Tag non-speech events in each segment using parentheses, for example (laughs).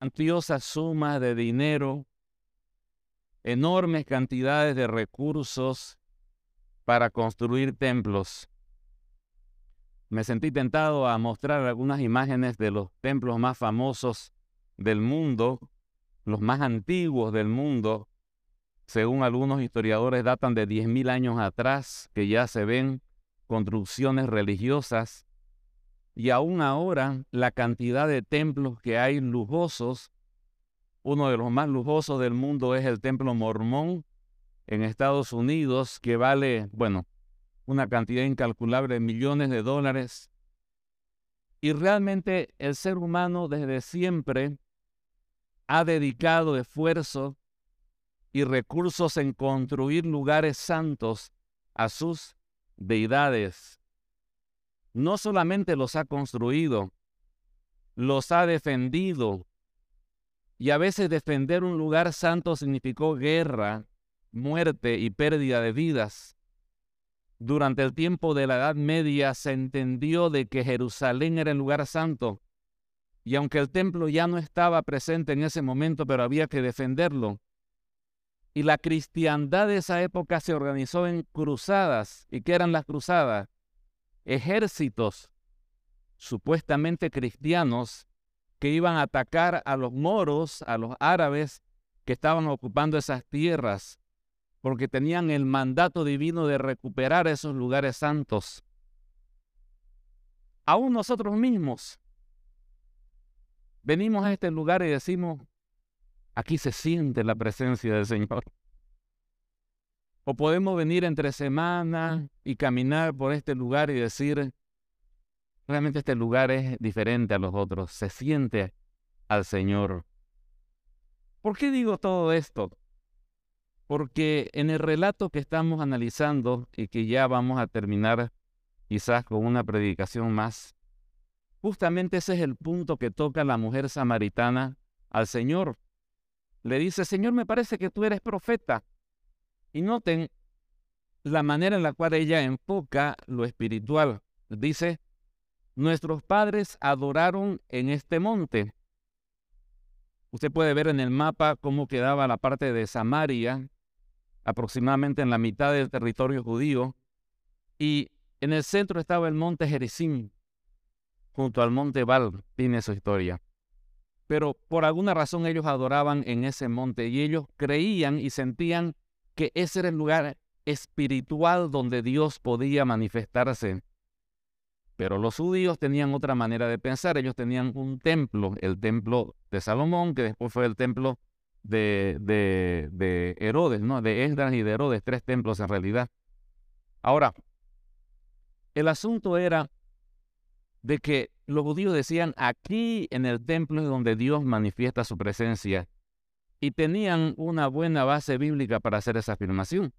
cuantiosas sumas de dinero, enormes cantidades de recursos para construir templos. Me sentí tentado a mostrar algunas imágenes de los templos más famosos del mundo, los más antiguos del mundo, según algunos historiadores datan de 10.000 años atrás, que ya se ven construcciones religiosas. Y aún ahora la cantidad de templos que hay lujosos, uno de los más lujosos del mundo es el templo mormón en Estados Unidos, que vale, bueno, una cantidad incalculable de millones de dólares. Y realmente el ser humano desde siempre ha dedicado esfuerzo y recursos en construir lugares santos a sus deidades. No solamente los ha construido, los ha defendido. Y a veces defender un lugar santo significó guerra, muerte y pérdida de vidas. Durante el tiempo de la Edad Media se entendió de que Jerusalén era el lugar santo. Y aunque el templo ya no estaba presente en ese momento, pero había que defenderlo, y la cristiandad de esa época se organizó en cruzadas. ¿Y qué eran las cruzadas? Ejércitos supuestamente cristianos que iban a atacar a los moros, a los árabes que estaban ocupando esas tierras, porque tenían el mandato divino de recuperar esos lugares santos. Aún nosotros mismos venimos a este lugar y decimos, Aquí se siente la presencia del Señor. O podemos venir entre semanas y caminar por este lugar y decir, realmente este lugar es diferente a los otros, se siente al Señor. ¿Por qué digo todo esto? Porque en el relato que estamos analizando y que ya vamos a terminar quizás con una predicación más, justamente ese es el punto que toca la mujer samaritana al Señor le dice, Señor, me parece que tú eres profeta. Y noten la manera en la cual ella enfoca lo espiritual. Dice, nuestros padres adoraron en este monte. Usted puede ver en el mapa cómo quedaba la parte de Samaria, aproximadamente en la mitad del territorio judío, y en el centro estaba el monte Gerizim, junto al monte Val, tiene su historia pero por alguna razón ellos adoraban en ese monte y ellos creían y sentían que ese era el lugar espiritual donde Dios podía manifestarse. Pero los judíos tenían otra manera de pensar, ellos tenían un templo, el templo de Salomón, que después fue el templo de, de, de Herodes, ¿no? De Esdras y de Herodes, tres templos en realidad. Ahora, el asunto era de que los judíos decían, aquí en el templo es donde Dios manifiesta su presencia. Y tenían una buena base bíblica para hacer esa afirmación.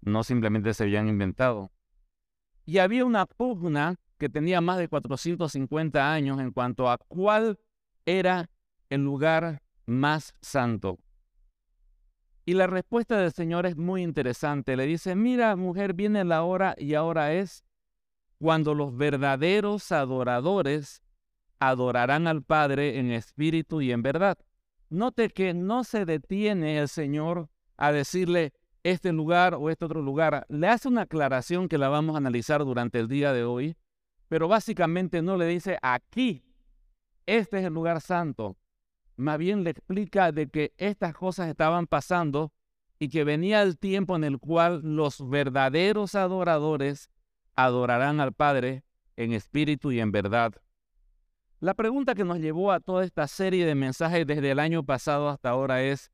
No simplemente se habían inventado. Y había una pugna que tenía más de 450 años en cuanto a cuál era el lugar más santo. Y la respuesta del Señor es muy interesante. Le dice, mira mujer, viene la hora y ahora es cuando los verdaderos adoradores adorarán al Padre en espíritu y en verdad. Note que no se detiene el Señor a decirle este lugar o este otro lugar. Le hace una aclaración que la vamos a analizar durante el día de hoy, pero básicamente no le dice aquí, este es el lugar santo. Más bien le explica de que estas cosas estaban pasando y que venía el tiempo en el cual los verdaderos adoradores adorarán al Padre en espíritu y en verdad. La pregunta que nos llevó a toda esta serie de mensajes desde el año pasado hasta ahora es,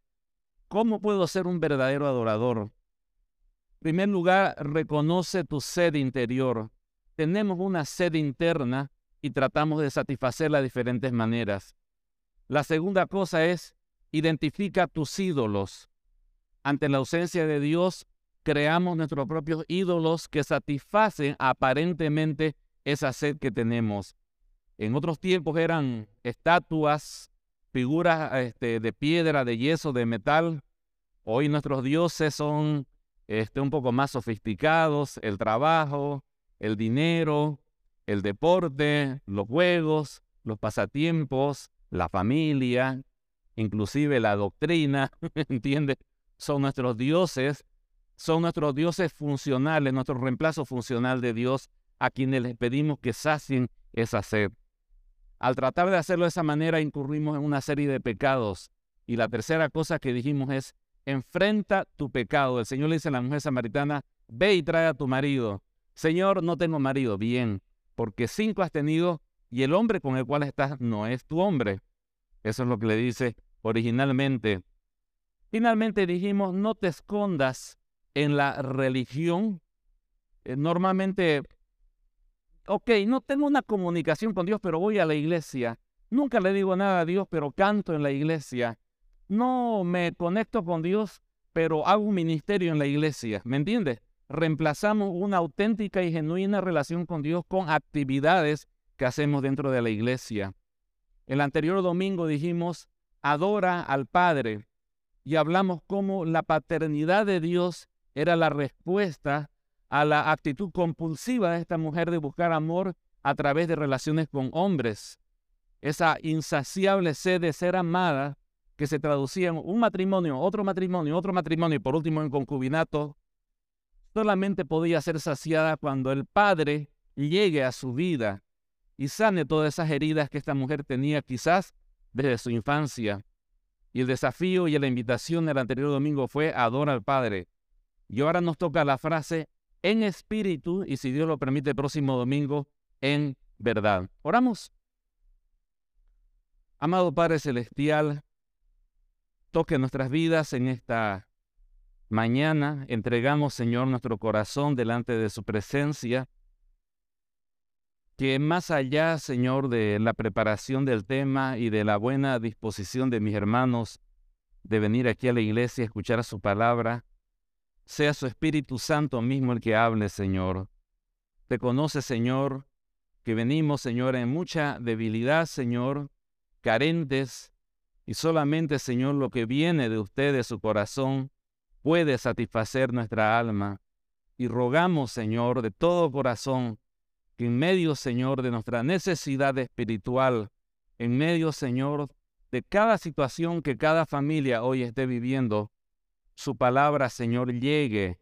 ¿cómo puedo ser un verdadero adorador? En primer lugar, reconoce tu sed interior. Tenemos una sed interna y tratamos de satisfacerla de diferentes maneras. La segunda cosa es, identifica tus ídolos. Ante la ausencia de Dios, creamos nuestros propios ídolos que satisfacen aparentemente esa sed que tenemos. En otros tiempos eran estatuas, figuras este, de piedra, de yeso, de metal. Hoy nuestros dioses son este, un poco más sofisticados, el trabajo, el dinero, el deporte, los juegos, los pasatiempos, la familia, inclusive la doctrina, (laughs) ¿entiendes? Son nuestros dioses, son nuestros dioses funcionales, nuestro reemplazo funcional de Dios a quienes les pedimos que sacien esa sed. Al tratar de hacerlo de esa manera incurrimos en una serie de pecados. Y la tercera cosa que dijimos es, enfrenta tu pecado. El Señor le dice a la mujer samaritana, ve y trae a tu marido. Señor, no tengo marido. Bien, porque cinco has tenido y el hombre con el cual estás no es tu hombre. Eso es lo que le dice originalmente. Finalmente dijimos, no te escondas en la religión. Eh, normalmente ok, no tengo una comunicación con Dios, pero voy a la iglesia. Nunca le digo nada a Dios, pero canto en la iglesia. No me conecto con Dios, pero hago un ministerio en la iglesia. ¿Me entiendes? Reemplazamos una auténtica y genuina relación con Dios con actividades que hacemos dentro de la iglesia. El anterior domingo dijimos, adora al Padre y hablamos cómo la paternidad de Dios era la respuesta a la actitud compulsiva de esta mujer de buscar amor a través de relaciones con hombres. Esa insaciable sed de ser amada que se traducía en un matrimonio, otro matrimonio, otro matrimonio y por último en concubinato, solamente podía ser saciada cuando el Padre llegue a su vida y sane todas esas heridas que esta mujer tenía quizás desde su infancia. Y el desafío y la invitación del anterior domingo fue adora al Padre. Y ahora nos toca la frase en espíritu y si Dios lo permite el próximo domingo en verdad. Oramos. Amado Padre Celestial, toque nuestras vidas en esta mañana. Entregamos, Señor, nuestro corazón delante de su presencia. Que más allá, Señor, de la preparación del tema y de la buena disposición de mis hermanos de venir aquí a la iglesia a escuchar su palabra, sea su Espíritu Santo mismo el que hable, Señor. Te conoce, Señor, que venimos, Señor, en mucha debilidad, Señor, carentes, y solamente, Señor, lo que viene de usted, de su corazón, puede satisfacer nuestra alma. Y rogamos, Señor, de todo corazón, que en medio, Señor, de nuestra necesidad espiritual, en medio, Señor, de cada situación que cada familia hoy esté viviendo, su palabra, Señor, llegue,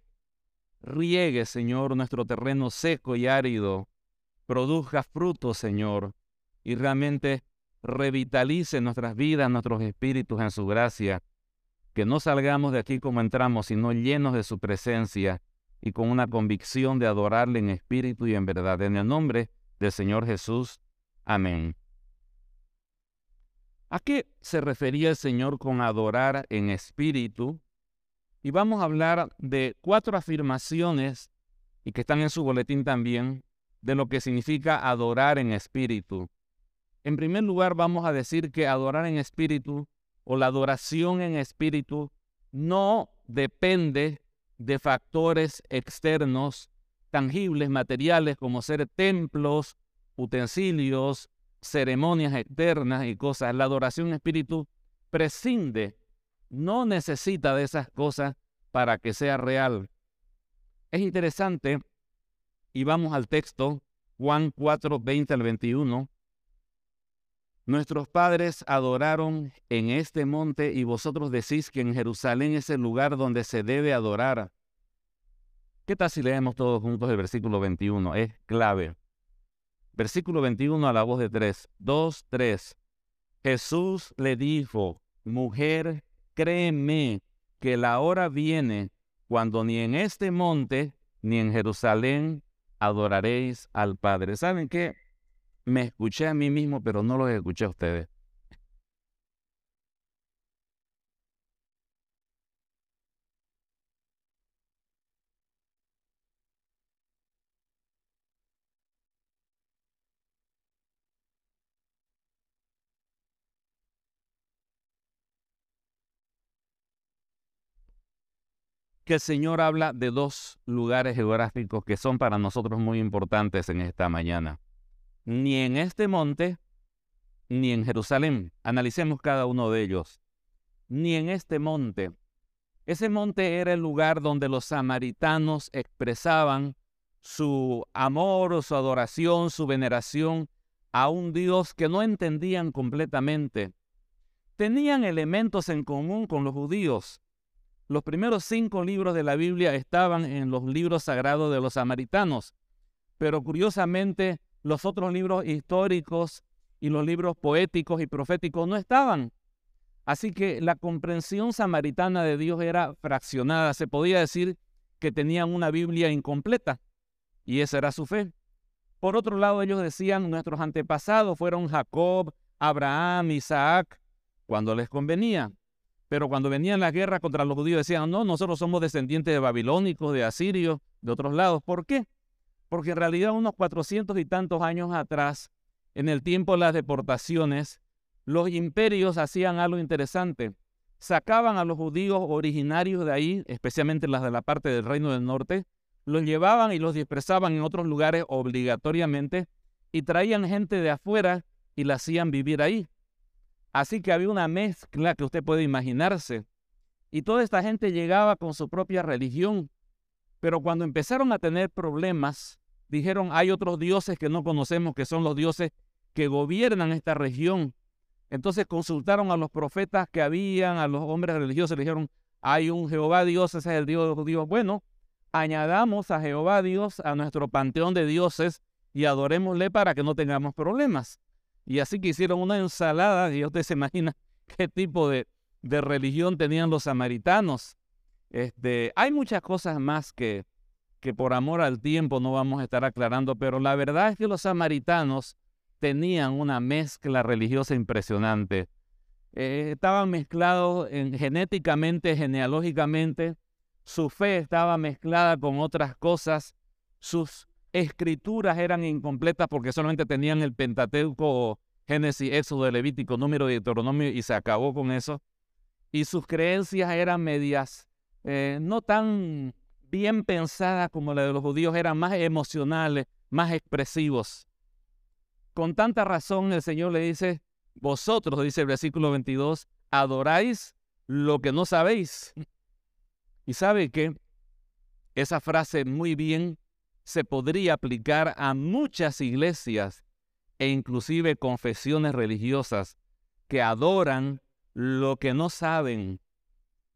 riegue, Señor, nuestro terreno seco y árido, produzca frutos, Señor, y realmente revitalice nuestras vidas, nuestros espíritus en su gracia, que no salgamos de aquí como entramos, sino llenos de su presencia y con una convicción de adorarle en espíritu y en verdad. En el nombre del Señor Jesús. Amén. ¿A qué se refería el Señor con adorar en espíritu? Y vamos a hablar de cuatro afirmaciones, y que están en su boletín también, de lo que significa adorar en espíritu. En primer lugar, vamos a decir que adorar en espíritu o la adoración en espíritu no depende de factores externos tangibles, materiales, como ser templos, utensilios, ceremonias externas y cosas. La adoración en espíritu prescinde no necesita de esas cosas para que sea real. Es interesante, y vamos al texto, Juan 4, 20 al 21. Nuestros padres adoraron en este monte y vosotros decís que en Jerusalén es el lugar donde se debe adorar. ¿Qué tal si leemos todos juntos el versículo 21? Es clave. Versículo 21 a la voz de tres. Dos, tres. Jesús le dijo, mujer, créeme que la hora viene cuando ni en este monte ni en Jerusalén adoraréis al Padre. ¿Saben qué? Me escuché a mí mismo, pero no los escuché a ustedes. Que el Señor habla de dos lugares geográficos que son para nosotros muy importantes en esta mañana. Ni en este monte, ni en Jerusalén. Analicemos cada uno de ellos. Ni en este monte. Ese monte era el lugar donde los samaritanos expresaban su amor, su adoración, su veneración a un Dios que no entendían completamente. tenían elementos en común con los judíos. Los primeros cinco libros de la Biblia estaban en los libros sagrados de los samaritanos, pero curiosamente los otros libros históricos y los libros poéticos y proféticos no estaban. Así que la comprensión samaritana de Dios era fraccionada. Se podía decir que tenían una Biblia incompleta y esa era su fe. Por otro lado, ellos decían, nuestros antepasados fueron Jacob, Abraham, Isaac, cuando les convenía. Pero cuando venían las guerras contra los judíos decían, no, nosotros somos descendientes de babilónicos, de asirios, de otros lados. ¿Por qué? Porque en realidad unos cuatrocientos y tantos años atrás, en el tiempo de las deportaciones, los imperios hacían algo interesante. Sacaban a los judíos originarios de ahí, especialmente las de la parte del reino del norte, los llevaban y los dispersaban en otros lugares obligatoriamente y traían gente de afuera y la hacían vivir ahí. Así que había una mezcla que usted puede imaginarse. Y toda esta gente llegaba con su propia religión. Pero cuando empezaron a tener problemas, dijeron, hay otros dioses que no conocemos, que son los dioses que gobiernan esta región. Entonces consultaron a los profetas que habían, a los hombres religiosos, le dijeron, hay un Jehová Dios, ese es el Dios de los judíos. Bueno, añadamos a Jehová Dios a nuestro panteón de dioses y adorémosle para que no tengamos problemas. Y así que hicieron una ensalada, y usted se imagina (laughs) qué tipo de, religión tenían los samaritanos. Este, hay muchas cosas más que, que por amor al tiempo no vamos a estar aclarando, pero la verdad es que los samaritanos tenían una mezcla religiosa impresionante. Eh, estaban mezclados en, genéticamente, genealógicamente, su fe estaba mezclada con otras cosas, sus escrituras eran incompletas porque solamente tenían el Pentateuco, Génesis, Éxodo, Levítico, Número de Deuteronomio y se acabó con eso. Y sus creencias eran medias, eh, no tan bien pensadas como las de los judíos, eran más emocionales, más expresivos. Con tanta razón el Señor le dice, vosotros, dice el versículo 22, adoráis lo que no sabéis. Y sabe que esa frase muy bien se podría aplicar a muchas iglesias e inclusive confesiones religiosas que adoran lo que no saben,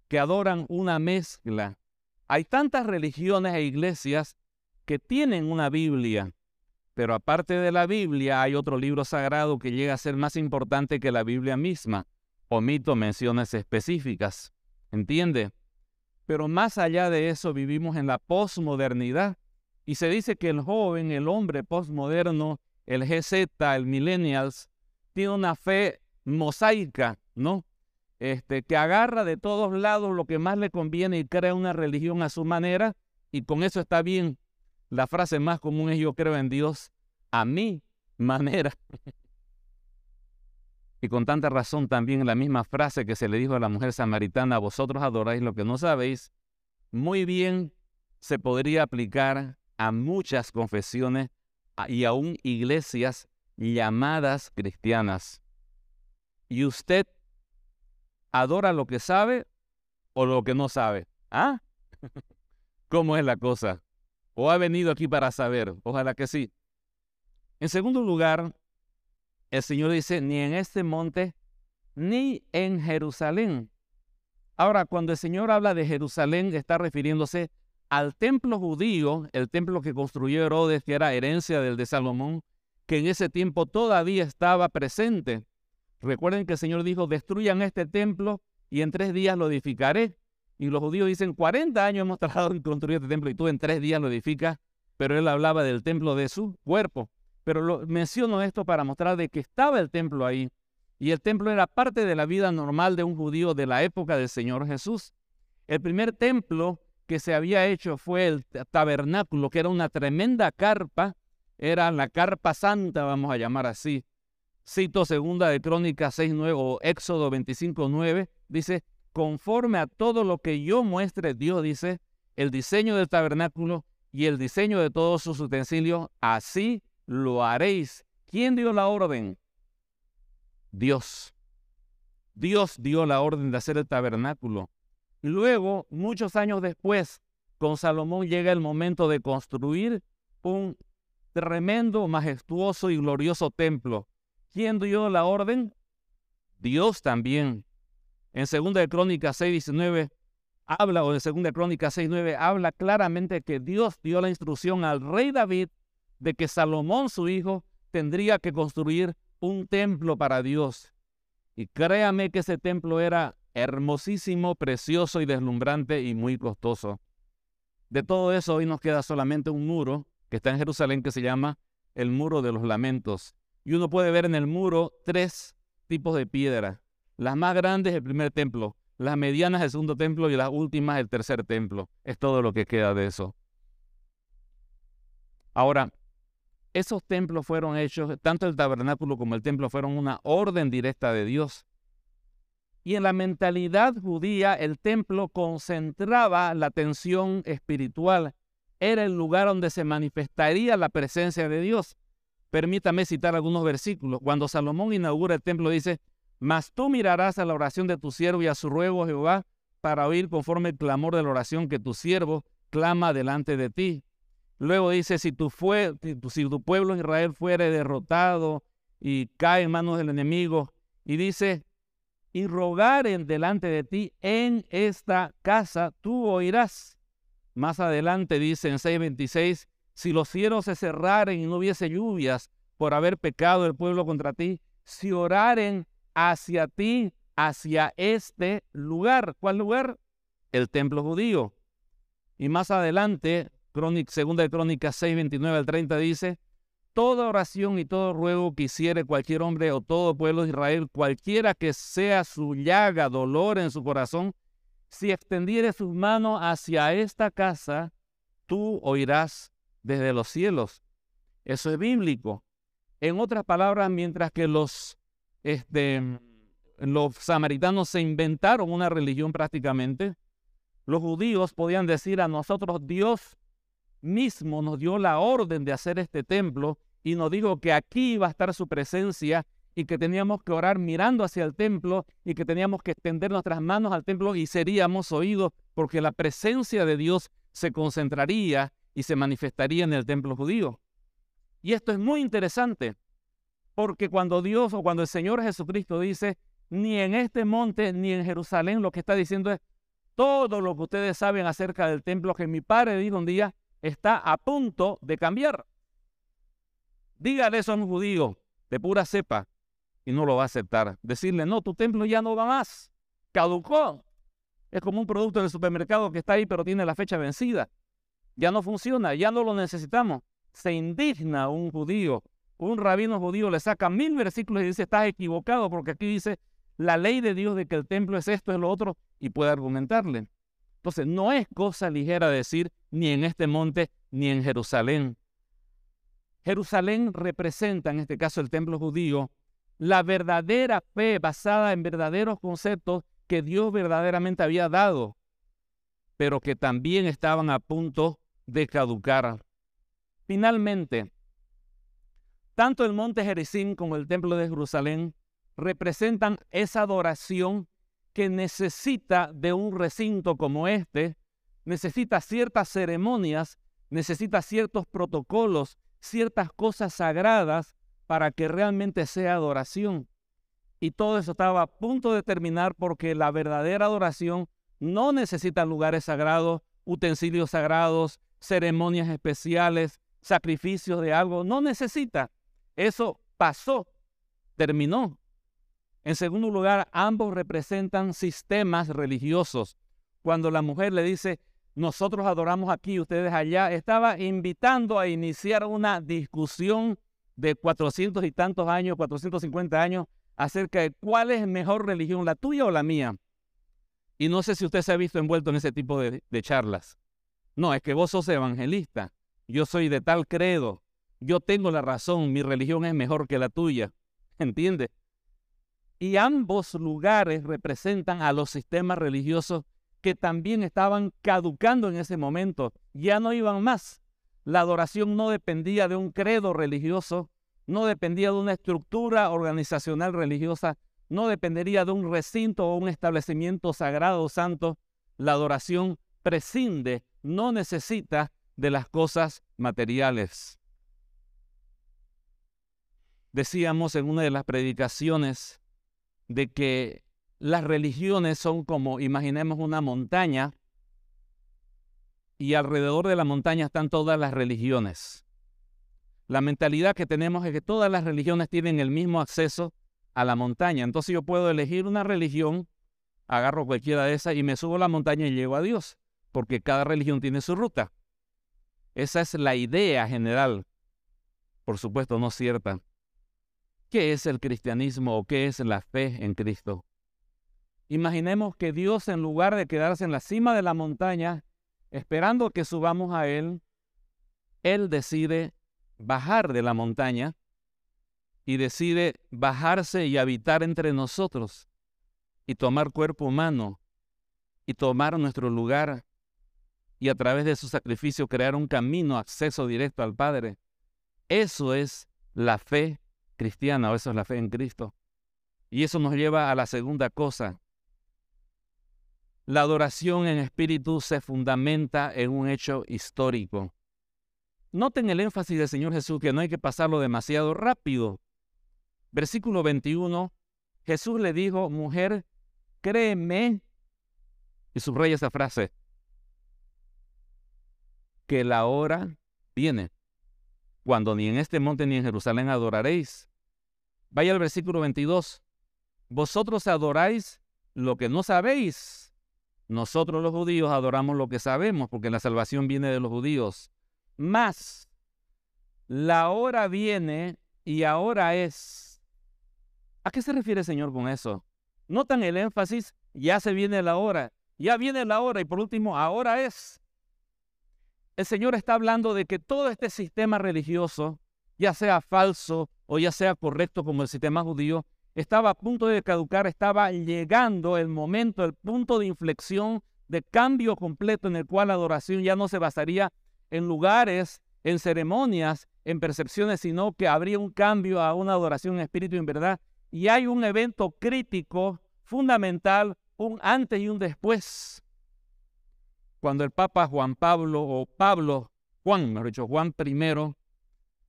que adoran una mezcla. Hay tantas religiones e iglesias que tienen una Biblia, pero aparte de la Biblia hay otro libro sagrado que llega a ser más importante que la Biblia misma. Omito menciones específicas. ¿Entiende? Pero más allá de eso vivimos en la posmodernidad. Y se dice que el joven, el hombre posmoderno, el GZ, el millennials, tiene una fe mosaica, ¿no? Este, que agarra de todos lados lo que más le conviene y crea una religión a su manera y con eso está bien. La frase más común es yo creo en Dios a mi manera. Y con tanta razón también la misma frase que se le dijo a la mujer samaritana, vosotros adoráis lo que no sabéis, muy bien se podría aplicar a muchas confesiones y aún iglesias llamadas cristianas. ¿Y usted adora lo que sabe o lo que no sabe? ¿Ah? (laughs) ¿Cómo es la cosa? ¿O ha venido aquí para saber? Ojalá que sí. En segundo lugar, el Señor dice, ni en este monte, ni en Jerusalén. Ahora, cuando el Señor habla de Jerusalén, está refiriéndose al templo judío, el templo que construyó Herodes, que era herencia del de Salomón, que en ese tiempo todavía estaba presente. Recuerden que el Señor dijo, destruyan este templo y en tres días lo edificaré. Y los judíos dicen, 40 años hemos trabajado en construir este templo y tú en tres días lo edificas, pero él hablaba del templo de su cuerpo. Pero lo, menciono esto para mostrar de que estaba el templo ahí. Y el templo era parte de la vida normal de un judío de la época del Señor Jesús. El primer templo que se había hecho fue el tabernáculo, que era una tremenda carpa, era la carpa santa, vamos a llamar así. Cito segunda de Crónicas 6.9 o Éxodo 25.9, dice, conforme a todo lo que yo muestre, Dios dice, el diseño del tabernáculo y el diseño de todos sus utensilios, así lo haréis. ¿Quién dio la orden? Dios. Dios dio la orden de hacer el tabernáculo. Luego, muchos años después, con Salomón llega el momento de construir un tremendo, majestuoso y glorioso templo. ¿Quién dio la orden? Dios también. En 2 de Crónicas 6, 19 habla, o en 2 de Crónicas 6, 9, habla claramente que Dios dio la instrucción al rey David de que Salomón, su hijo, tendría que construir un templo para Dios. Y créame que ese templo era hermosísimo, precioso y deslumbrante y muy costoso. De todo eso hoy nos queda solamente un muro que está en Jerusalén que se llama el muro de los lamentos. Y uno puede ver en el muro tres tipos de piedra. Las más grandes el primer templo, las medianas el segundo templo y las últimas el tercer templo. Es todo lo que queda de eso. Ahora, esos templos fueron hechos, tanto el tabernáculo como el templo fueron una orden directa de Dios. Y en la mentalidad judía el templo concentraba la atención espiritual. Era el lugar donde se manifestaría la presencia de Dios. Permítame citar algunos versículos. Cuando Salomón inaugura el templo dice, mas tú mirarás a la oración de tu siervo y a su ruego, Jehová, para oír conforme el clamor de la oración que tu siervo clama delante de ti. Luego dice, si tu, si tu pueblo Israel fuere derrotado y cae en manos del enemigo, y dice, y rogaren delante de ti en esta casa, tú oirás. Más adelante dice en 6.26, si los cielos se cerraren y no hubiese lluvias por haber pecado el pueblo contra ti, si oraren hacia ti, hacia este lugar. ¿Cuál lugar? El templo judío. Y más adelante, segunda de Crónicas 6, 29 al 30 dice, toda oración y todo ruego que hiciere cualquier hombre o todo pueblo de Israel, cualquiera que sea su llaga, dolor en su corazón, si extendiere sus manos hacia esta casa, tú oirás desde los cielos. Eso es bíblico. En otras palabras, mientras que los, este, los samaritanos se inventaron una religión prácticamente, los judíos podían decir a nosotros, Dios mismo nos dio la orden de hacer este templo y nos dijo que aquí iba a estar su presencia y que teníamos que orar mirando hacia el templo y que teníamos que extender nuestras manos al templo y seríamos oídos porque la presencia de Dios se concentraría y se manifestaría en el templo judío. Y esto es muy interesante porque cuando Dios o cuando el Señor Jesucristo dice, ni en este monte ni en Jerusalén, lo que está diciendo es, todo lo que ustedes saben acerca del templo que mi padre dijo un día está a punto de cambiar. Dígale eso a un judío de pura cepa y no lo va a aceptar. Decirle, no, tu templo ya no va más, caducó. Es como un producto del supermercado que está ahí pero tiene la fecha vencida. Ya no funciona, ya no lo necesitamos. Se indigna un judío. Un rabino judío le saca mil versículos y dice, estás equivocado porque aquí dice la ley de Dios de que el templo es esto, es lo otro, y puede argumentarle. Entonces, no es cosa ligera decir ni en este monte ni en Jerusalén. Jerusalén representa, en este caso el templo judío, la verdadera fe basada en verdaderos conceptos que Dios verdaderamente había dado, pero que también estaban a punto de caducar. Finalmente, tanto el monte Jericín como el templo de Jerusalén representan esa adoración que necesita de un recinto como este, necesita ciertas ceremonias, necesita ciertos protocolos, ciertas cosas sagradas para que realmente sea adoración. Y todo eso estaba a punto de terminar porque la verdadera adoración no necesita lugares sagrados, utensilios sagrados, ceremonias especiales, sacrificios de algo. No necesita. Eso pasó, terminó. En segundo lugar, ambos representan sistemas religiosos. Cuando la mujer le dice, nosotros adoramos aquí, ustedes allá, estaba invitando a iniciar una discusión de 400 y tantos años, 450 años, acerca de cuál es mejor religión, la tuya o la mía. Y no sé si usted se ha visto envuelto en ese tipo de, de charlas. No, es que vos sos evangelista, yo soy de tal credo, yo tengo la razón, mi religión es mejor que la tuya. (laughs) ¿Entiende? Y ambos lugares representan a los sistemas religiosos que también estaban caducando en ese momento, ya no iban más. La adoración no dependía de un credo religioso, no dependía de una estructura organizacional religiosa, no dependería de un recinto o un establecimiento sagrado o santo. La adoración prescinde, no necesita de las cosas materiales. Decíamos en una de las predicaciones de que las religiones son como, imaginemos una montaña, y alrededor de la montaña están todas las religiones. La mentalidad que tenemos es que todas las religiones tienen el mismo acceso a la montaña. Entonces yo puedo elegir una religión, agarro cualquiera de esas y me subo a la montaña y llego a Dios, porque cada religión tiene su ruta. Esa es la idea general, por supuesto no cierta. ¿Qué es el cristianismo o qué es la fe en Cristo? Imaginemos que Dios, en lugar de quedarse en la cima de la montaña, esperando que subamos a Él, Él decide bajar de la montaña y decide bajarse y habitar entre nosotros y tomar cuerpo humano y tomar nuestro lugar y a través de su sacrificio crear un camino, acceso directo al Padre. Eso es la fe cristiana o eso es la fe en Cristo. Y eso nos lleva a la segunda cosa. La adoración en espíritu se fundamenta en un hecho histórico. Noten el énfasis del Señor Jesús que no hay que pasarlo demasiado rápido. Versículo 21, Jesús le dijo, mujer, créeme, y subraya esa frase, que la hora viene cuando ni en este monte ni en Jerusalén adoraréis. Vaya al versículo 22. Vosotros adoráis lo que no sabéis. Nosotros los judíos adoramos lo que sabemos, porque la salvación viene de los judíos. Más, la hora viene y ahora es. ¿A qué se refiere el Señor con eso? Notan el énfasis, ya se viene la hora, ya viene la hora y por último, ahora es el Señor está hablando de que todo este sistema religioso, ya sea falso o ya sea correcto como el sistema judío, estaba a punto de caducar, estaba llegando el momento, el punto de inflexión de cambio completo en el cual la adoración ya no se basaría en lugares, en ceremonias, en percepciones, sino que habría un cambio a una adoración en espíritu y en verdad. Y hay un evento crítico, fundamental, un antes y un después cuando el Papa Juan Pablo o Pablo, Juan, mejor dicho, Juan I,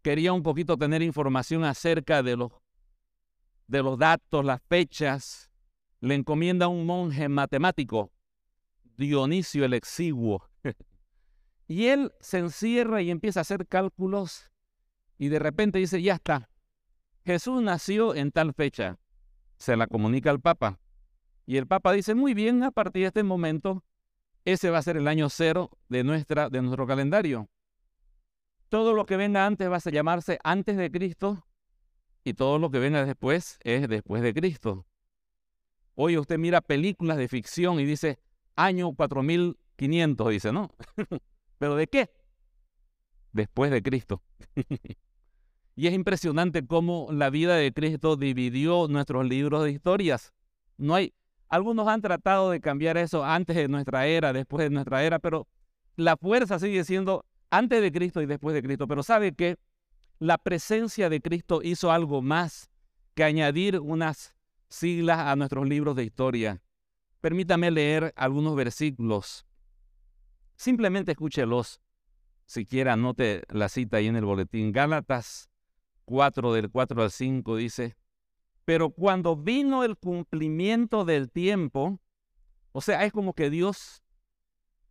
quería un poquito tener información acerca de los, de los datos, las fechas, le encomienda a un monje matemático, Dionisio el Exiguo. (laughs) y él se encierra y empieza a hacer cálculos y de repente dice, ya está, Jesús nació en tal fecha. Se la comunica al Papa. Y el Papa dice, muy bien, a partir de este momento ese va a ser el año cero de, nuestra, de nuestro calendario. Todo lo que venga antes va a llamarse antes de Cristo y todo lo que venga después es después de Cristo. Hoy usted mira películas de ficción y dice año 4500, dice, ¿no? (laughs) ¿Pero de qué? Después de Cristo. (laughs) y es impresionante cómo la vida de Cristo dividió nuestros libros de historias. No hay, algunos han tratado de cambiar eso antes de nuestra era, después de nuestra era, pero la fuerza sigue siendo antes de Cristo y después de Cristo. Pero sabe que la presencia de Cristo hizo algo más que añadir unas siglas a nuestros libros de historia. Permítame leer algunos versículos. Simplemente escúchelos. Si quiere, anote la cita ahí en el boletín. Gálatas 4 del 4 al 5 dice, pero cuando vino el cumplimiento del tiempo, o sea, es como que Dios,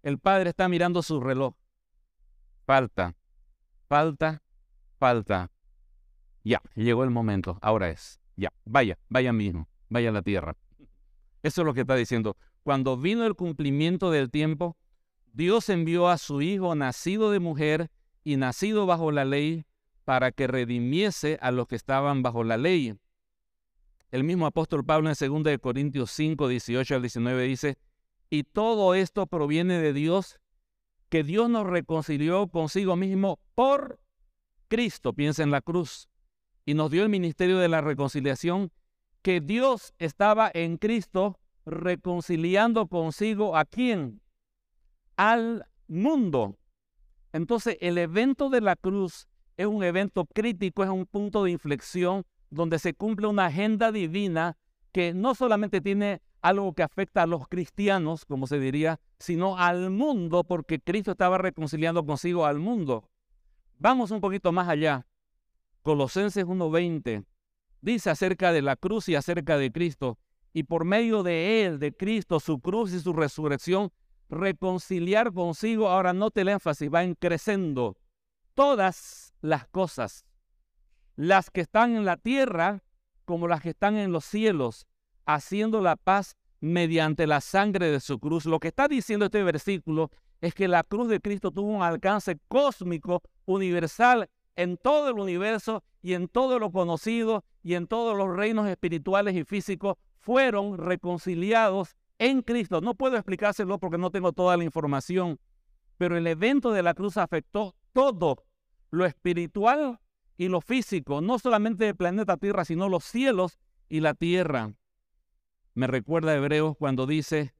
el Padre está mirando su reloj. Falta, falta, falta. Ya, llegó el momento, ahora es. Ya, vaya, vaya mismo, vaya a la tierra. Eso es lo que está diciendo. Cuando vino el cumplimiento del tiempo, Dios envió a su Hijo nacido de mujer y nacido bajo la ley para que redimiese a los que estaban bajo la ley el mismo apóstol Pablo en 2 Corintios 5, 18 al 19 dice, y todo esto proviene de Dios, que Dios nos reconcilió consigo mismo por Cristo, piensa en la cruz, y nos dio el ministerio de la reconciliación, que Dios estaba en Cristo reconciliando consigo a quién? Al mundo. Entonces el evento de la cruz es un evento crítico, es un punto de inflexión donde se cumple una agenda divina que no solamente tiene algo que afecta a los cristianos, como se diría, sino al mundo, porque Cristo estaba reconciliando consigo al mundo. Vamos un poquito más allá. Colosenses 1.20 dice acerca de la cruz y acerca de Cristo. Y por medio de Él, de Cristo, su cruz y su resurrección, reconciliar consigo, ahora note el énfasis, va creciendo todas las cosas, las que están en la tierra como las que están en los cielos, haciendo la paz mediante la sangre de su cruz. Lo que está diciendo este versículo es que la cruz de Cristo tuvo un alcance cósmico, universal, en todo el universo y en todo lo conocido y en todos los reinos espirituales y físicos fueron reconciliados en Cristo. No puedo explicárselo porque no tengo toda la información, pero el evento de la cruz afectó todo lo espiritual y lo físico, no solamente el planeta Tierra, sino los cielos y la tierra. Me recuerda a Hebreos cuando dice,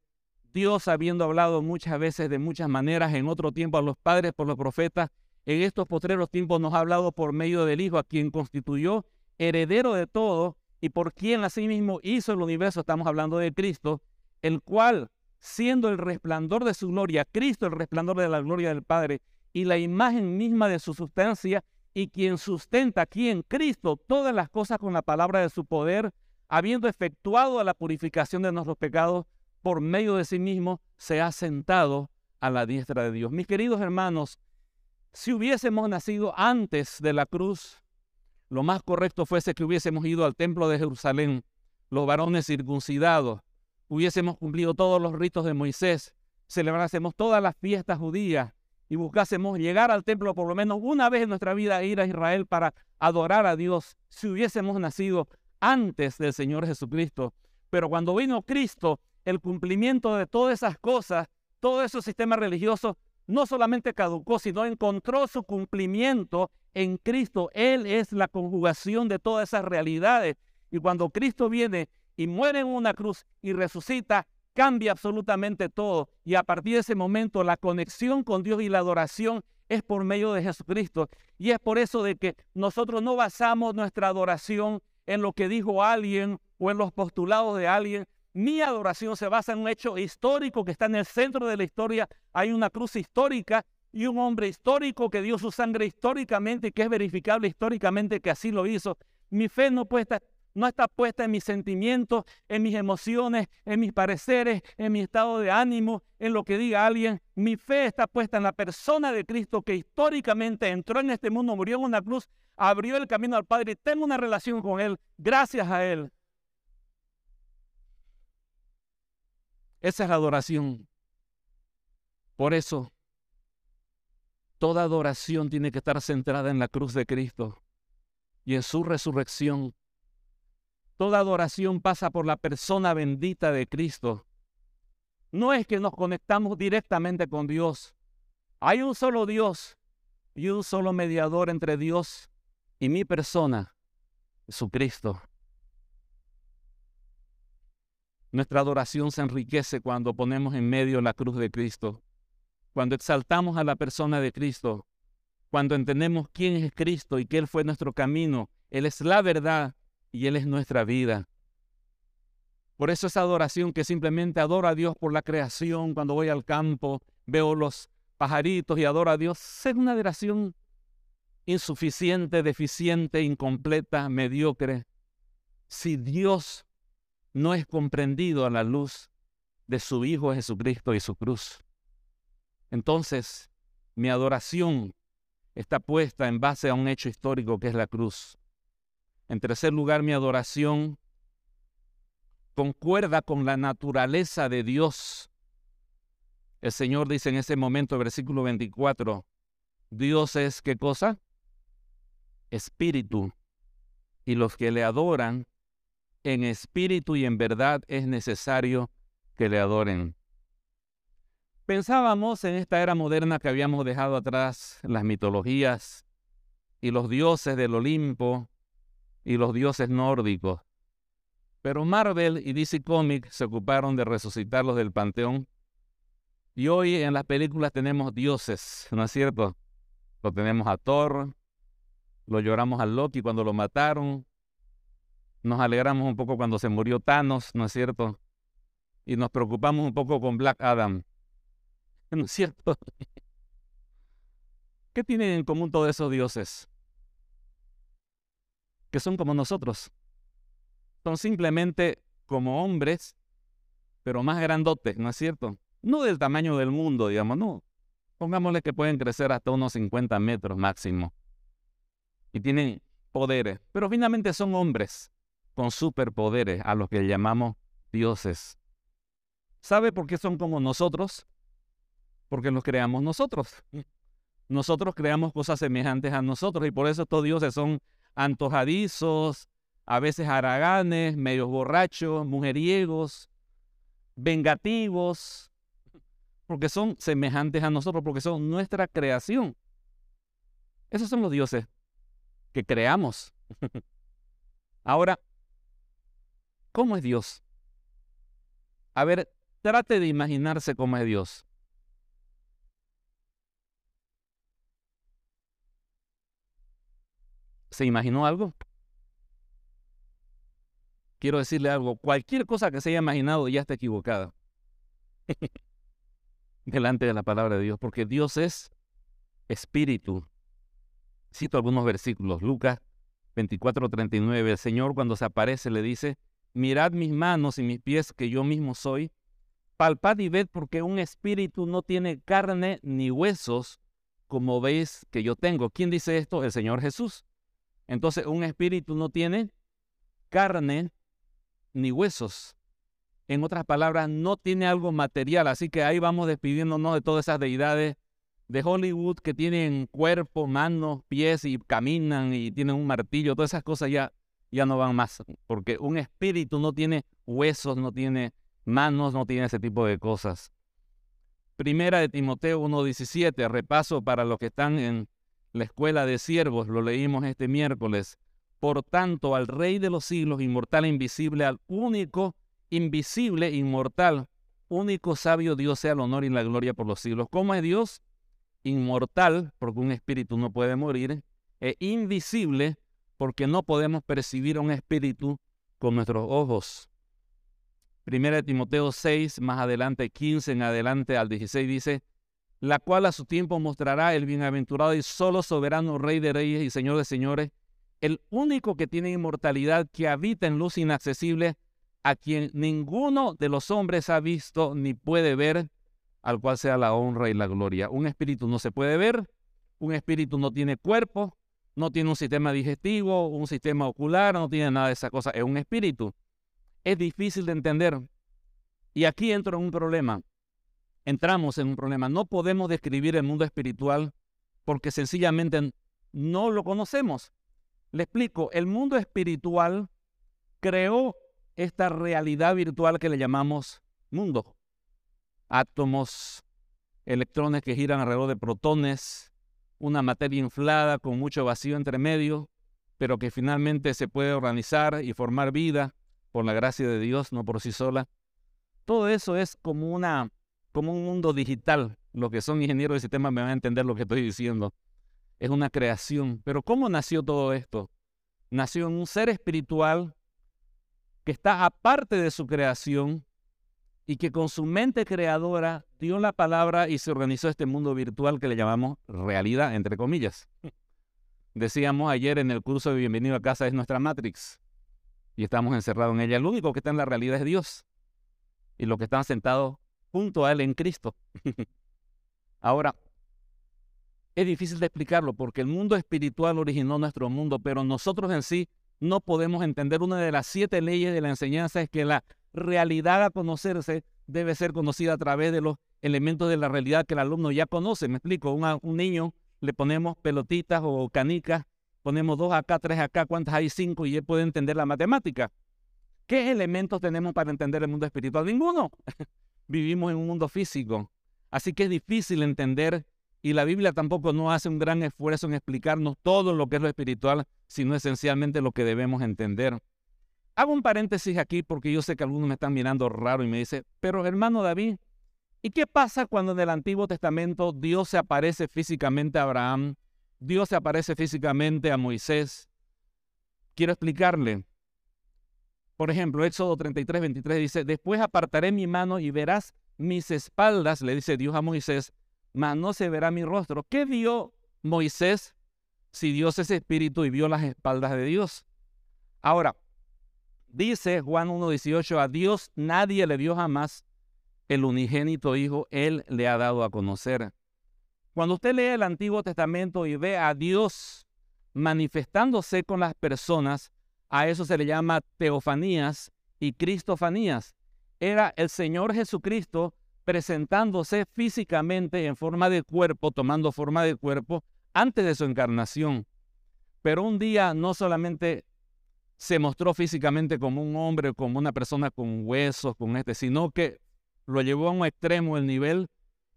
Dios habiendo hablado muchas veces de muchas maneras en otro tiempo a los padres por los profetas, en estos postreros tiempos nos ha hablado por medio del Hijo, a quien constituyó heredero de todo y por quien asimismo hizo el universo, estamos hablando de Cristo, el cual, siendo el resplandor de su gloria, Cristo el resplandor de la gloria del Padre y la imagen misma de su sustancia, y quien sustenta aquí en Cristo todas las cosas con la palabra de su poder, habiendo efectuado la purificación de nuestros pecados por medio de sí mismo, se ha sentado a la diestra de Dios. Mis queridos hermanos, si hubiésemos nacido antes de la cruz, lo más correcto fuese que hubiésemos ido al templo de Jerusalén, los varones circuncidados, hubiésemos cumplido todos los ritos de Moisés, celebrásemos todas las fiestas judías y buscásemos llegar al templo por lo menos una vez en nuestra vida, ir a Israel para adorar a Dios, si hubiésemos nacido antes del Señor Jesucristo. Pero cuando vino Cristo, el cumplimiento de todas esas cosas, todo ese sistema religioso, no solamente caducó, sino encontró su cumplimiento en Cristo. Él es la conjugación de todas esas realidades. Y cuando Cristo viene y muere en una cruz y resucita, cambia absolutamente todo. Y a partir de ese momento la conexión con Dios y la adoración es por medio de Jesucristo. Y es por eso de que nosotros no basamos nuestra adoración en lo que dijo alguien o en los postulados de alguien. Mi adoración se basa en un hecho histórico que está en el centro de la historia. Hay una cruz histórica y un hombre histórico que dio su sangre históricamente que es verificable históricamente que así lo hizo. Mi fe no no está puesta en mis sentimientos, en mis emociones, en mis pareceres, en mi estado de ánimo, en lo que diga alguien. Mi fe está puesta en la persona de Cristo que históricamente entró en este mundo, murió en una cruz, abrió el camino al Padre y tengo una relación con Él gracias a Él. Esa es la adoración. Por eso, toda adoración tiene que estar centrada en la cruz de Cristo y en su resurrección Toda adoración pasa por la persona bendita de Cristo. No es que nos conectamos directamente con Dios. Hay un solo Dios y un solo mediador entre Dios y mi persona, Jesucristo. Nuestra adoración se enriquece cuando ponemos en medio la cruz de Cristo, cuando exaltamos a la persona de Cristo, cuando entendemos quién es Cristo y que Él fue nuestro camino, Él es la verdad y Él es nuestra vida. Por eso esa adoración que simplemente adora a Dios por la creación, cuando voy al campo, veo los pajaritos y adoro a Dios, es una adoración insuficiente, deficiente, incompleta, mediocre. Si Dios no es comprendido a la luz de su Hijo Jesucristo y su cruz, entonces mi adoración está puesta en base a un hecho histórico que es la cruz. En tercer lugar, mi adoración concuerda con la naturaleza de Dios. El Señor dice en ese momento, versículo 24, Dios es qué cosa? Espíritu. Y los que le adoran en espíritu y en verdad es necesario que le adoren. Pensábamos en esta era moderna que habíamos dejado atrás las mitologías y los dioses del Olimpo y los dioses nórdicos. Pero Marvel y DC Comics se ocuparon de resucitarlos del panteón. Y hoy en las películas tenemos dioses, ¿no es cierto? Lo tenemos a Thor, lo lloramos a Loki cuando lo mataron, nos alegramos un poco cuando se murió Thanos, ¿no es cierto? Y nos preocupamos un poco con Black Adam, (laughs) ¿no es cierto? (laughs) ¿Qué tienen en común todos esos dioses? que son como nosotros, son simplemente como hombres, pero más grandotes, ¿no es cierto? No del tamaño del mundo, digamos, no. Pongámosle que pueden crecer hasta unos 50 metros máximo. Y tienen poderes, pero finalmente son hombres con superpoderes a los que llamamos dioses. ¿Sabe por qué son como nosotros? Porque los creamos nosotros. Nosotros creamos cosas semejantes a nosotros y por eso estos dioses son antojadizos, a veces haraganes, medios borrachos, mujeriegos, vengativos, porque son semejantes a nosotros, porque son nuestra creación. Esos son los dioses que creamos. (laughs) Ahora, ¿cómo es Dios? A ver, trate de imaginarse cómo es Dios. ¿Se imaginó algo? Quiero decirle algo, cualquier cosa que se haya imaginado ya está equivocada. (laughs) Delante de la palabra de Dios, porque Dios es espíritu. Cito algunos versículos. Lucas 24:39. El Señor cuando se aparece le dice, mirad mis manos y mis pies que yo mismo soy. Palpad y ved porque un espíritu no tiene carne ni huesos como veis que yo tengo. ¿Quién dice esto? El Señor Jesús. Entonces un espíritu no tiene carne ni huesos. En otras palabras, no tiene algo material. Así que ahí vamos despidiéndonos de todas esas deidades de Hollywood que tienen cuerpo, manos, pies y caminan y tienen un martillo. Todas esas cosas ya, ya no van más. Porque un espíritu no tiene huesos, no tiene manos, no tiene ese tipo de cosas. Primera de Timoteo 1.17, repaso para los que están en la escuela de siervos, lo leímos este miércoles. Por tanto, al Rey de los siglos, inmortal e invisible, al único, invisible, inmortal, único sabio Dios sea el honor y la gloria por los siglos. ¿Cómo es Dios? Inmortal, porque un espíritu no puede morir, e invisible, porque no podemos percibir un espíritu con nuestros ojos. Primera de Timoteo 6, más adelante 15 en adelante al 16 dice, la cual a su tiempo mostrará el bienaventurado y solo soberano Rey de Reyes y Señor de Señores, el único que tiene inmortalidad, que habita en luz inaccesible, a quien ninguno de los hombres ha visto ni puede ver, al cual sea la honra y la gloria. Un espíritu no se puede ver, un espíritu no tiene cuerpo, no tiene un sistema digestivo, un sistema ocular, no tiene nada de esa cosa, es un espíritu. Es difícil de entender. Y aquí entra un problema. Entramos en un problema. No podemos describir el mundo espiritual porque sencillamente no lo conocemos. Le explico, el mundo espiritual creó esta realidad virtual que le llamamos mundo. Átomos, electrones que giran alrededor de protones, una materia inflada con mucho vacío entre medio, pero que finalmente se puede organizar y formar vida por la gracia de Dios, no por sí sola. Todo eso es como una como un mundo digital. Los que son ingenieros de sistemas me van a entender lo que estoy diciendo es una creación. Pero ¿cómo nació todo esto? Nació en un ser espiritual que está aparte de su creación y que con su mente creadora dio la palabra y se organizó este mundo virtual que le llamamos realidad, entre comillas. Decíamos ayer en el curso de Bienvenido a casa es nuestra Matrix y estamos encerrados en ella. El único que está en la realidad es Dios y los que están sentados junto a Él en Cristo. (laughs) Ahora, es difícil de explicarlo porque el mundo espiritual originó nuestro mundo, pero nosotros en sí no podemos entender una de las siete leyes de la enseñanza es que la realidad a conocerse debe ser conocida a través de los elementos de la realidad que el alumno ya conoce. Me explico, un niño le ponemos pelotitas o canicas, ponemos dos acá, tres acá, ¿cuántas hay? Cinco y él puede entender la matemática. ¿Qué elementos tenemos para entender el mundo espiritual? Ninguno. (laughs) Vivimos en un mundo físico. Así que es difícil entender y la Biblia tampoco no hace un gran esfuerzo en explicarnos todo lo que es lo espiritual, sino esencialmente lo que debemos entender. Hago un paréntesis aquí porque yo sé que algunos me están mirando raro y me dicen, pero hermano David, ¿y qué pasa cuando en el Antiguo Testamento Dios se aparece físicamente a Abraham? Dios se aparece físicamente a Moisés. Quiero explicarle. Por ejemplo, Éxodo 33, 23 dice, después apartaré mi mano y verás mis espaldas, le dice Dios a Moisés, mas no se verá mi rostro. ¿Qué vio Moisés si Dios es espíritu y vio las espaldas de Dios? Ahora, Dice Juan 1.18, a Dios nadie le dio jamás el unigénito Hijo, Él le ha dado a conocer. Cuando usted lee el Antiguo Testamento y ve a Dios manifestándose con las personas, a eso se le llama teofanías y cristofanías. Era el Señor Jesucristo presentándose físicamente en forma de cuerpo, tomando forma de cuerpo antes de su encarnación. Pero un día no solamente se mostró físicamente como un hombre, como una persona con huesos, con este, sino que lo llevó a un extremo el nivel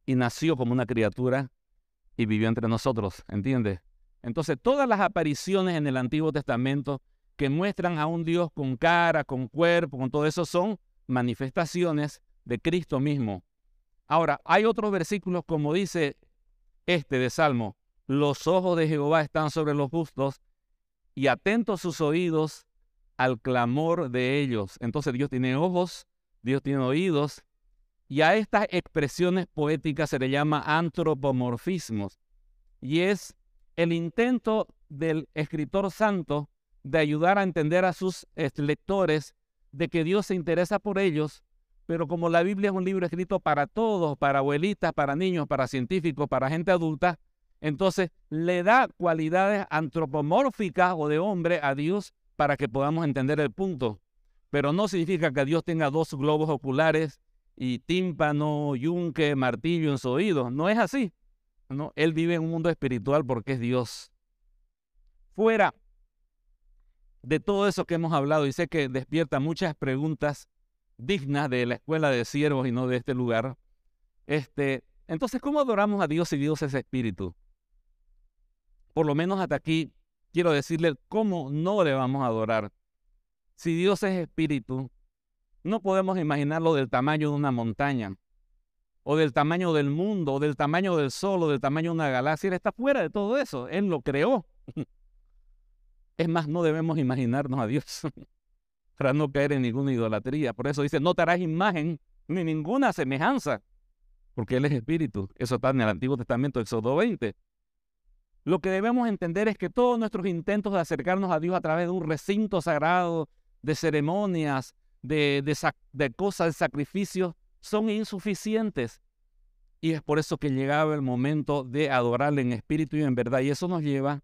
y nació como una criatura y vivió entre nosotros, ¿entiendes? Entonces todas las apariciones en el Antiguo Testamento que muestran a un Dios con cara, con cuerpo, con todo eso, son manifestaciones de Cristo mismo. Ahora, hay otros versículos como dice este de Salmo, los ojos de Jehová están sobre los justos y atentos sus oídos al clamor de ellos. Entonces Dios tiene ojos, Dios tiene oídos, y a estas expresiones poéticas se le llama antropomorfismos, y es el intento del escritor santo de ayudar a entender a sus lectores de que Dios se interesa por ellos, pero como la Biblia es un libro escrito para todos, para abuelitas, para niños, para científicos, para gente adulta, entonces le da cualidades antropomórficas o de hombre a Dios para que podamos entender el punto. Pero no significa que Dios tenga dos globos oculares y tímpano, yunque, martillo en su oído. No es así. No, él vive en un mundo espiritual porque es Dios. Fuera de todo eso que hemos hablado, y sé que despierta muchas preguntas dignas de la escuela de siervos y no de este lugar. Este, entonces, ¿cómo adoramos a Dios si Dios es espíritu? Por lo menos hasta aquí quiero decirle cómo no le vamos a adorar. Si Dios es espíritu, no podemos imaginarlo del tamaño de una montaña, o del tamaño del mundo, o del tamaño del sol, o del tamaño de una galaxia. Él está fuera de todo eso. Él lo creó. (laughs) Es más, no debemos imaginarnos a Dios (laughs) para no caer en ninguna idolatría. Por eso dice, no te harás imagen ni ninguna semejanza, porque Él es espíritu. Eso está en el Antiguo Testamento, Éxodo 20. Lo que debemos entender es que todos nuestros intentos de acercarnos a Dios a través de un recinto sagrado, de ceremonias, de, de, cosas, de sacrificios, son insuficientes. Y es por eso que llegaba el momento de adorarle en espíritu y en verdad. Y eso nos lleva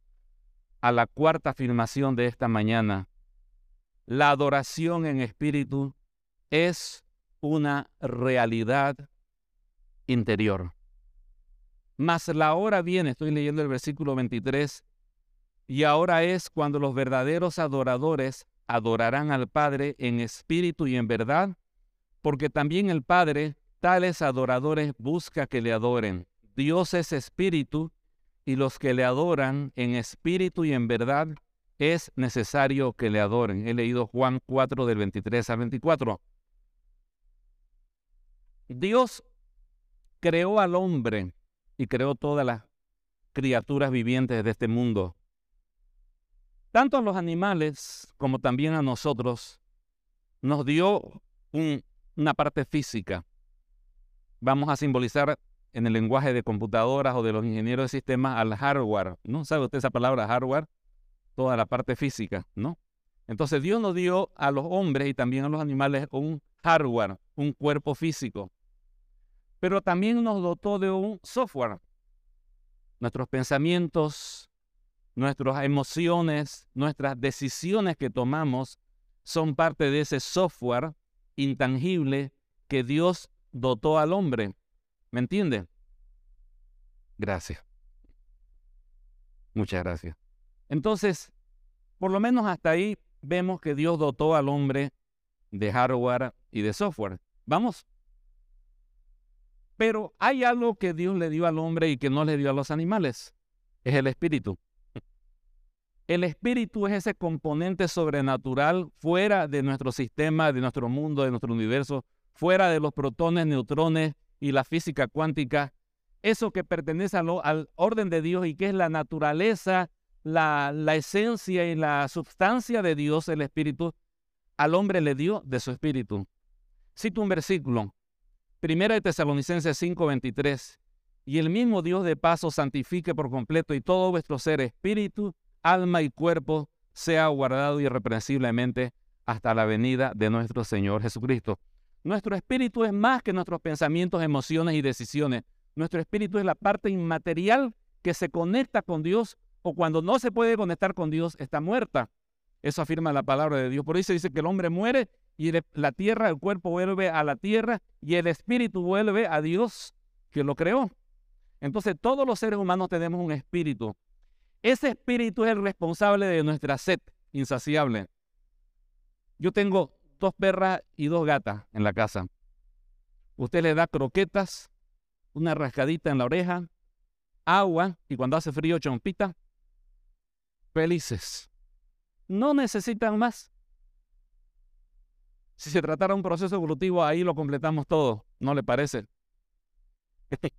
a la cuarta afirmación de esta mañana. La adoración en espíritu es una realidad interior. Mas la hora viene, estoy leyendo el versículo 23, y ahora es cuando los verdaderos adoradores adorarán al Padre en espíritu y en verdad, porque también el Padre tales adoradores busca que le adoren. Dios es espíritu, y los que le adoran en espíritu y en verdad es necesario que le adoren. He leído Juan 4 del 23 al 24. Dios creó al hombre y creó todas las criaturas vivientes de este mundo. Tanto a los animales como también a nosotros nos dio una parte física. Vamos a simbolizar en el lenguaje de computadoras o de los ingenieros de sistemas al hardware, ¿no? ¿Sabe usted esa palabra hardware? Toda la parte física, ¿no? Entonces Dios nos dio a los hombres y también a los animales un hardware, un cuerpo físico. Pero también nos dotó de un software. Nuestros pensamientos, nuestras emociones, nuestras decisiones que tomamos son parte de ese software intangible que Dios dotó al hombre. ¿Me entiende? Gracias. Muchas gracias. Entonces, por lo menos hasta ahí vemos que Dios dotó al hombre de hardware y de software. Vamos. Pero hay algo que Dios le dio al hombre y que no le dio a los animales. Es el espíritu. El espíritu es ese componente sobrenatural fuera de nuestro sistema, de nuestro mundo, de nuestro universo, fuera de los protones, neutrones y la física cuántica, eso que pertenece al, orden de Dios y que es la naturaleza, la, esencia y la sustancia de Dios, el Espíritu, al hombre le dio de su Espíritu. Cito un versículo, Primera de Tesalonicenses 5:23, y el mismo Dios de paso santifique por completo y todo vuestro ser, espíritu, alma y cuerpo, sea guardado irreprensiblemente hasta la venida de nuestro Señor Jesucristo. Nuestro espíritu es más que nuestros pensamientos, emociones y decisiones. Nuestro espíritu es la parte inmaterial que se conecta con Dios o cuando no se puede conectar con Dios está muerta. Eso afirma la palabra de Dios. Por eso dice que el hombre muere y la tierra, el cuerpo vuelve a la tierra y el espíritu vuelve a Dios que lo creó. Entonces todos los seres humanos tenemos un espíritu. Ese espíritu es el responsable de nuestra sed insaciable. Yo tengo dos perras y dos gatas en la casa. Usted le da croquetas, una rascadita en la oreja, agua y cuando hace frío chompita. Felices. No necesitan más. Si se tratara un proceso evolutivo, ahí lo completamos todo, ¿no le parece? (laughs)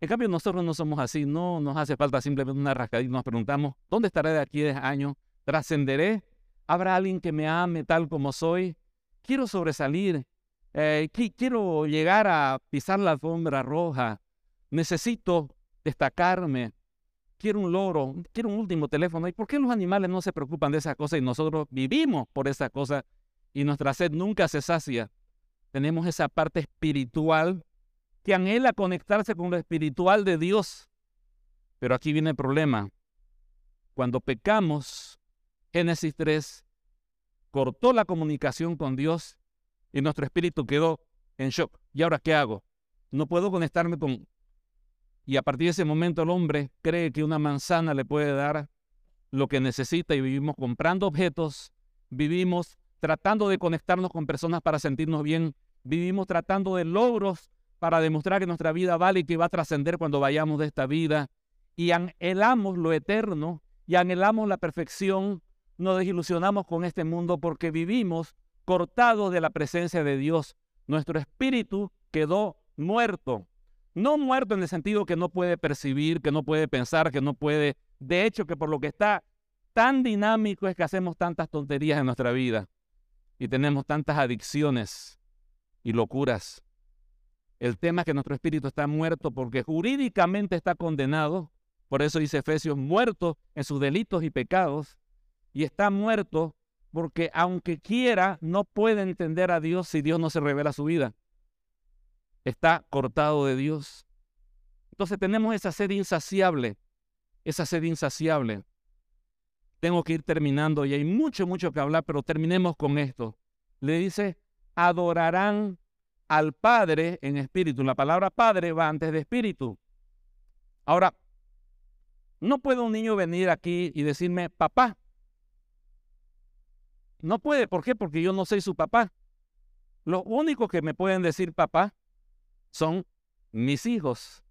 en cambio, nosotros no somos así, no nos hace falta simplemente una rascadita, nos preguntamos, ¿dónde estaré de aquí a 10 años? ¿Trascenderé? ¿Habrá alguien que me ame tal como soy? Quiero sobresalir, eh, quiero llegar a pisar la alfombra roja, necesito destacarme, quiero un loro, quiero un último teléfono. ¿Y por qué los animales no se preocupan de esas cosas y nosotros vivimos por esas cosas y nuestra sed nunca se sacia. Tenemos esa parte espiritual que anhela conectarse con lo espiritual de Dios. Pero aquí viene el problema. Cuando pecamos, Génesis 3 cortó la comunicación con Dios y nuestro espíritu quedó en shock. ¿Y ahora qué hago? No puedo conectarme con... Y a partir de ese momento el hombre cree que una manzana le puede dar lo que necesita y vivimos comprando objetos, vivimos tratando de conectarnos con personas para sentirnos bien. Vivimos tratando de logros para demostrar que nuestra vida vale y que va a trascender cuando vayamos de esta vida. Y anhelamos lo eterno y anhelamos la perfección. Nos desilusionamos con este mundo porque vivimos cortados de la presencia de Dios. Nuestro espíritu quedó muerto. No muerto en el sentido que no puede percibir, que no puede pensar, que no puede... De hecho, que por lo que está tan dinámico es que hacemos tantas tonterías en nuestra vida y tenemos tantas adicciones y locuras. El tema es que nuestro espíritu está muerto porque jurídicamente está condenado. Por eso dice Efesios, muerto en sus delitos y pecados. Y está muerto porque aunque quiera, no puede entender a Dios si Dios no se revela su vida. Está cortado de Dios. Entonces tenemos esa sed insaciable, esa sed insaciable tengo que ir terminando y hay mucho, mucho que hablar, pero terminemos con esto. Le dice, adorarán al Padre en espíritu. La palabra Padre va antes de espíritu. Ahora, no puede un niño venir aquí y decirme, papá. No puede, ¿por qué? Porque yo no soy su papá. Los únicos que me pueden decir papá son mis hijos.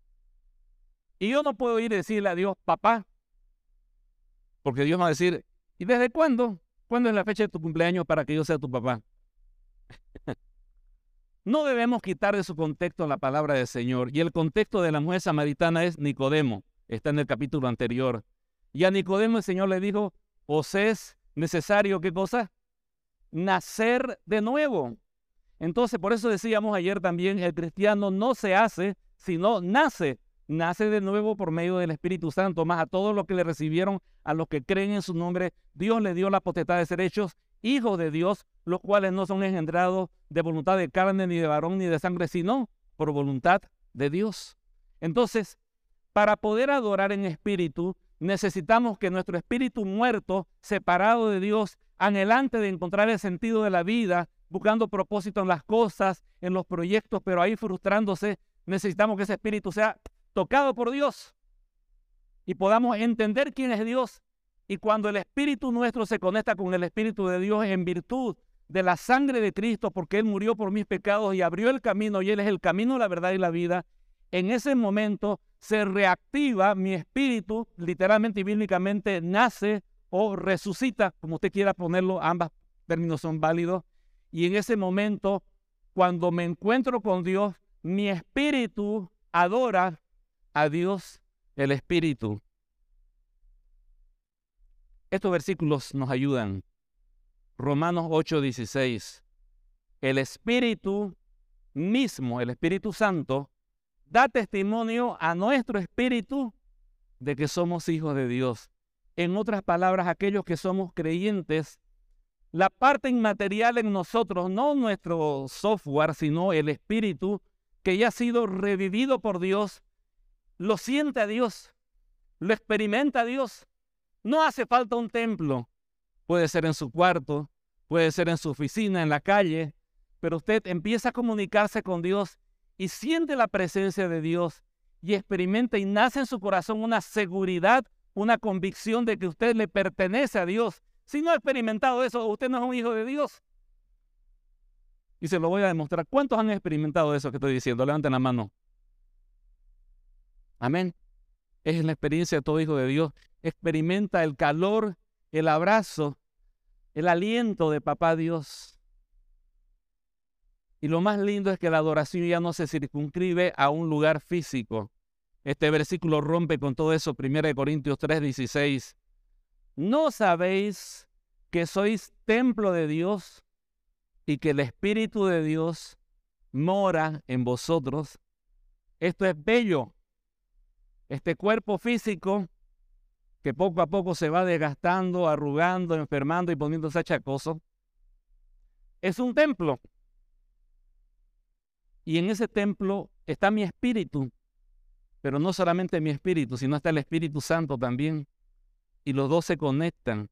Y yo no puedo ir y decirle a Dios, papá, porque Dios va a decir, ¿y desde cuándo? ¿Cuándo es la fecha de tu cumpleaños para que yo sea tu papá? (laughs) no debemos quitar de su contexto la palabra del Señor. Y el contexto de la mujer samaritana es Nicodemo. Está en el capítulo anterior. Y a Nicodemo el Señor le dijo, ¿os es necesario qué cosa? Nacer de nuevo. Entonces, por eso decíamos ayer también, el cristiano no se hace, sino nace nace de nuevo por medio del Espíritu Santo, más a todos los que le recibieron, a los que creen en su nombre, Dios le dio la potestad de ser hechos hijos de Dios, los cuales no son engendrados de voluntad de carne, ni de varón, ni de sangre, sino por voluntad de Dios. Entonces, para poder adorar en espíritu, necesitamos que nuestro espíritu muerto, separado de Dios, anhelante de encontrar el sentido de la vida, buscando propósito en las cosas, en los proyectos, pero ahí frustrándose, necesitamos que ese espíritu sea tocado por Dios y podamos entender quién es Dios. Y cuando el Espíritu nuestro se conecta con el Espíritu de Dios en virtud de la sangre de Cristo, porque Él murió por mis pecados y abrió el camino, y Él es el camino, la verdad y la vida, en ese momento se reactiva mi espíritu, literalmente y bíblicamente nace o resucita, como usted quiera ponerlo, ambas términos son válidos. Y en ese momento, cuando me encuentro con Dios, mi espíritu adora a Dios el Espíritu. Estos versículos nos ayudan. Romanos 8:16. El Espíritu mismo, el Espíritu Santo, da testimonio a nuestro espíritu de que somos hijos de Dios. En otras palabras, aquellos que somos creyentes, la parte inmaterial en nosotros, no nuestro software, sino el espíritu que ya ha sido revivido por Dios, lo siente a Dios, lo experimenta a Dios. No hace falta un templo. Puede ser en su cuarto, puede ser en su oficina, en la calle, pero usted empieza a comunicarse con Dios y siente la presencia de Dios y experimenta y nace en su corazón una seguridad, una convicción de que usted le pertenece a Dios si no ha experimentado eso, usted no es un hijo de Dios. Y se lo voy a demostrar. ¿Cuántos han experimentado eso que estoy diciendo? Levanten la mano. Amén. Es la experiencia de todo hijo de Dios. Experimenta el calor, el abrazo, el aliento de papá Dios. Y lo más lindo es que la adoración ya no se circunscribe a un lugar físico. Este versículo rompe con todo eso. 1 Corintios 3, 16. ¿No sabéis que sois templo de Dios y que el Espíritu de Dios mora en vosotros? Esto es bello. Este cuerpo físico que poco a poco se va desgastando, arrugando, enfermando y poniéndose achacoso, es un templo. Y en ese templo está mi espíritu, pero no solamente mi espíritu, sino está el Espíritu Santo también y los dos se conectan.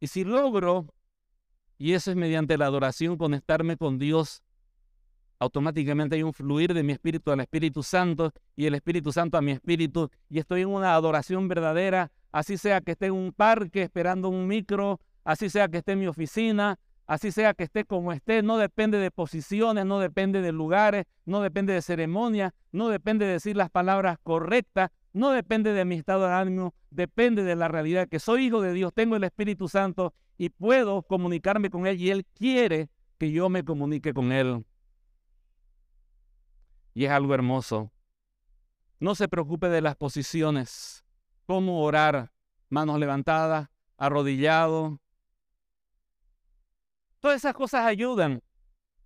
Y si logro, y eso es mediante la adoración, conectarme con Dios, automáticamente hay un fluir de mi espíritu al Espíritu Santo y el Espíritu Santo a mi espíritu y estoy en una adoración verdadera, así sea que esté en un parque esperando un micro, así sea que esté en mi oficina, así sea que esté como esté, no depende de posiciones, no depende de lugares, no depende de ceremonias, no depende de decir las palabras correctas, no depende de mi estado de ánimo, depende de la realidad que soy hijo de Dios, tengo el Espíritu Santo y puedo comunicarme con Él y Él quiere que yo me comunique con Él. Y es algo hermoso. No se preocupe de las posiciones, cómo orar, manos levantadas, arrodillado. Todas esas cosas ayudan,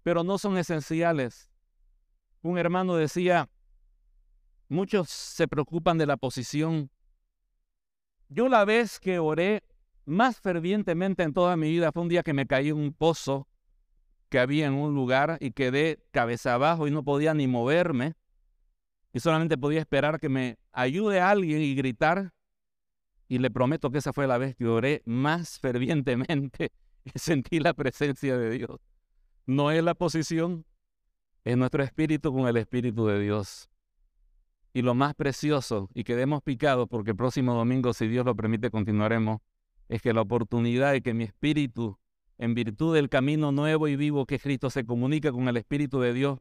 pero no son esenciales. Un hermano decía, Muchos se preocupan de la posición. Yo la vez que oré más fervientemente en toda mi vida fue un día que me caí en un pozo que había en un lugar y quedé cabeza abajo y no podía ni moverme. Y solamente podía esperar que me ayude alguien y gritar. Y le prometo que esa fue la vez que oré más fervientemente (laughs) y sentí la presencia de Dios. No es la posición, es nuestro espíritu con el espíritu de Dios. Y lo más precioso, y quedemos picados porque el próximo domingo, si Dios lo permite, continuaremos, es que la oportunidad de que mi espíritu, en virtud del camino nuevo y vivo que Cristo se comunica con el Espíritu de Dios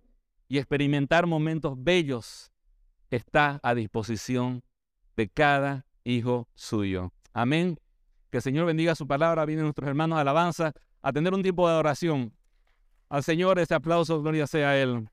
y experimentar momentos bellos, está a disposición de cada hijo suyo. Amén. Que el Señor bendiga su palabra. Vienen nuestros hermanos alabanza a tener un tiempo de adoración. Al Señor ese aplauso, gloria sea a Él.